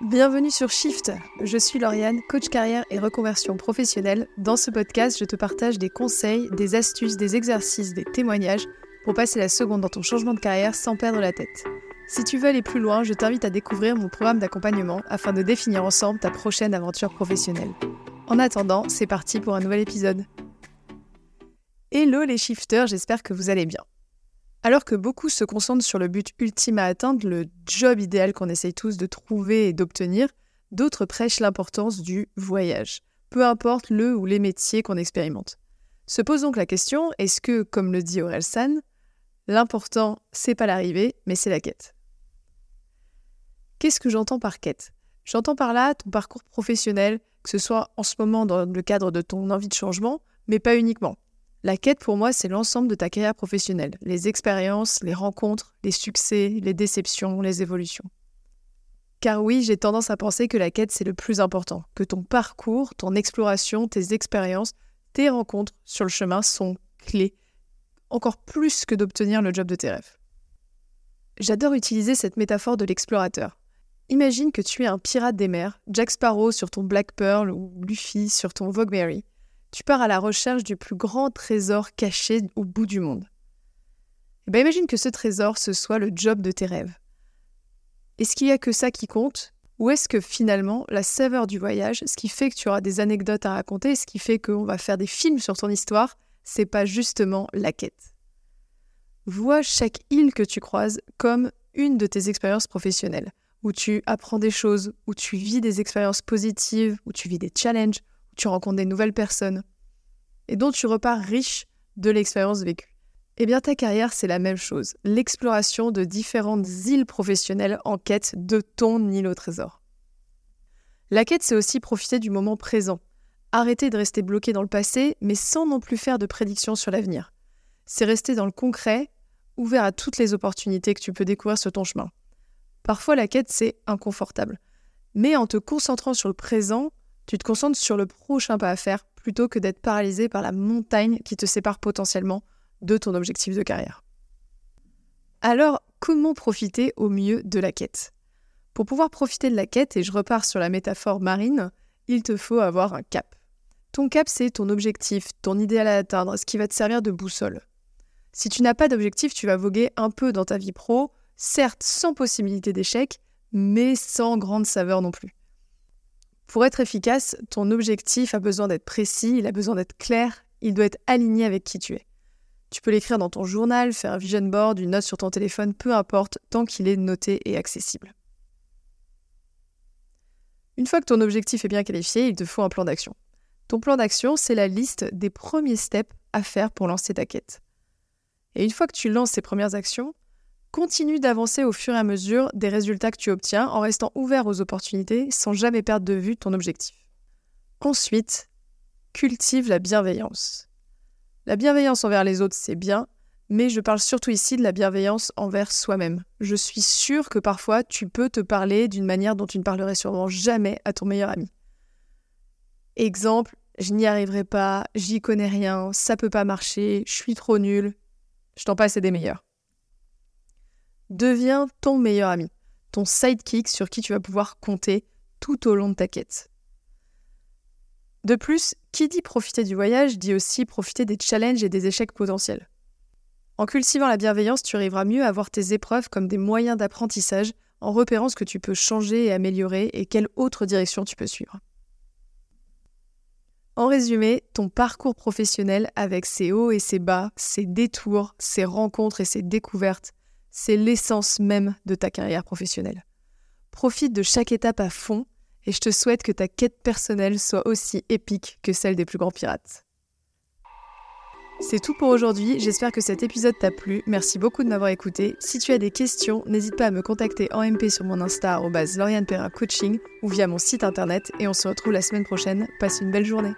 Bienvenue sur Shift. Je suis Lauriane, coach carrière et reconversion professionnelle. Dans ce podcast, je te partage des conseils, des astuces, des exercices, des témoignages pour passer la seconde dans ton changement de carrière sans perdre la tête. Si tu veux aller plus loin, je t'invite à découvrir mon programme d'accompagnement afin de définir ensemble ta prochaine aventure professionnelle. En attendant, c'est parti pour un nouvel épisode. Hello les shifters, j'espère que vous allez bien. Alors que beaucoup se concentrent sur le but ultime à atteindre, le job idéal qu'on essaye tous de trouver et d'obtenir, d'autres prêchent l'importance du voyage, peu importe le ou les métiers qu'on expérimente. Se pose donc la question, est-ce que, comme le dit Aurel San, l'important, c'est pas l'arrivée, mais c'est la quête? Qu'est-ce que j'entends par quête? J'entends par là ton parcours professionnel, que ce soit en ce moment dans le cadre de ton envie de changement, mais pas uniquement. La quête, pour moi, c'est l'ensemble de ta carrière professionnelle, les expériences, les rencontres, les succès, les déceptions, les évolutions. Car oui, j'ai tendance à penser que la quête, c'est le plus important, que ton parcours, ton exploration, tes expériences, tes rencontres sur le chemin sont clés, encore plus que d'obtenir le job de tes rêves. J'adore utiliser cette métaphore de l'explorateur. Imagine que tu es un pirate des mers, Jack Sparrow sur ton Black Pearl ou Luffy sur ton Vogue Mary tu pars à la recherche du plus grand trésor caché au bout du monde. Et eh ben imagine que ce trésor, ce soit le job de tes rêves. Est-ce qu'il n'y a que ça qui compte? Ou est-ce que finalement, la saveur du voyage, ce qui fait que tu auras des anecdotes à raconter, ce qui fait qu'on va faire des films sur ton histoire, c'est pas justement la quête? Vois chaque île que tu croises comme une de tes expériences professionnelles, où tu apprends des choses, où tu vis des expériences positives, où tu vis des challenges, tu rencontres des nouvelles personnes et dont tu repars riche de l'expérience vécue. Eh bien, ta carrière, c'est la même chose. L'exploration de différentes îles professionnelles en quête de ton île au trésor. La quête, c'est aussi profiter du moment présent. Arrêter de rester bloqué dans le passé, mais sans non plus faire de prédictions sur l'avenir. C'est rester dans le concret, ouvert à toutes les opportunités que tu peux découvrir sur ton chemin. Parfois, la quête, c'est inconfortable. Mais en te concentrant sur le présent, tu te concentres sur le prochain pas à faire plutôt que d'être paralysé par la montagne qui te sépare potentiellement de ton objectif de carrière. Alors, comment profiter au mieux de la quête? Pour pouvoir profiter de la quête, et je repars sur la métaphore marine, il te faut avoir un cap. Ton cap, c'est ton objectif, ton idéal à atteindre, ce qui va te servir de boussole. Si tu n'as pas d'objectif, tu vas voguer un peu dans ta vie pro, certes sans possibilité d'échec, mais sans grande saveur non plus. Pour être efficace, ton objectif a besoin d'être précis, il a besoin d'être clair, il doit être aligné avec qui tu es. Tu peux l'écrire dans ton journal, faire un vision board, une note sur ton téléphone, peu importe, tant qu'il est noté et accessible. Une fois que ton objectif est bien qualifié, il te faut un plan d'action. Ton plan d'action, c'est la liste des premiers steps à faire pour lancer ta quête. Et une fois que tu lances ces premières actions, Continue d'avancer au fur et à mesure des résultats que tu obtiens en restant ouvert aux opportunités sans jamais perdre de vue ton objectif. Ensuite, cultive la bienveillance. La bienveillance envers les autres, c'est bien, mais je parle surtout ici de la bienveillance envers soi-même. Je suis sûre que parfois tu peux te parler d'une manière dont tu ne parlerais sûrement jamais à ton meilleur ami. Exemple, je n'y arriverai pas, j'y connais rien, ça peut pas marcher, je suis trop nul. Je t'en passe et des meilleurs devient ton meilleur ami, ton sidekick sur qui tu vas pouvoir compter tout au long de ta quête. De plus, qui dit profiter du voyage dit aussi profiter des challenges et des échecs potentiels. En cultivant la bienveillance, tu arriveras mieux à voir tes épreuves comme des moyens d'apprentissage en repérant ce que tu peux changer et améliorer et quelle autre direction tu peux suivre. En résumé, ton parcours professionnel avec ses hauts et ses bas, ses détours, ses rencontres et ses découvertes c'est l'essence même de ta carrière professionnelle. Profite de chaque étape à fond et je te souhaite que ta quête personnelle soit aussi épique que celle des plus grands pirates. C'est tout pour aujourd'hui, j'espère que cet épisode t'a plu, merci beaucoup de m'avoir écouté. Si tu as des questions, n'hésite pas à me contacter en MP sur mon Insta Lauriane Coaching ou via mon site internet et on se retrouve la semaine prochaine. Passe une belle journée.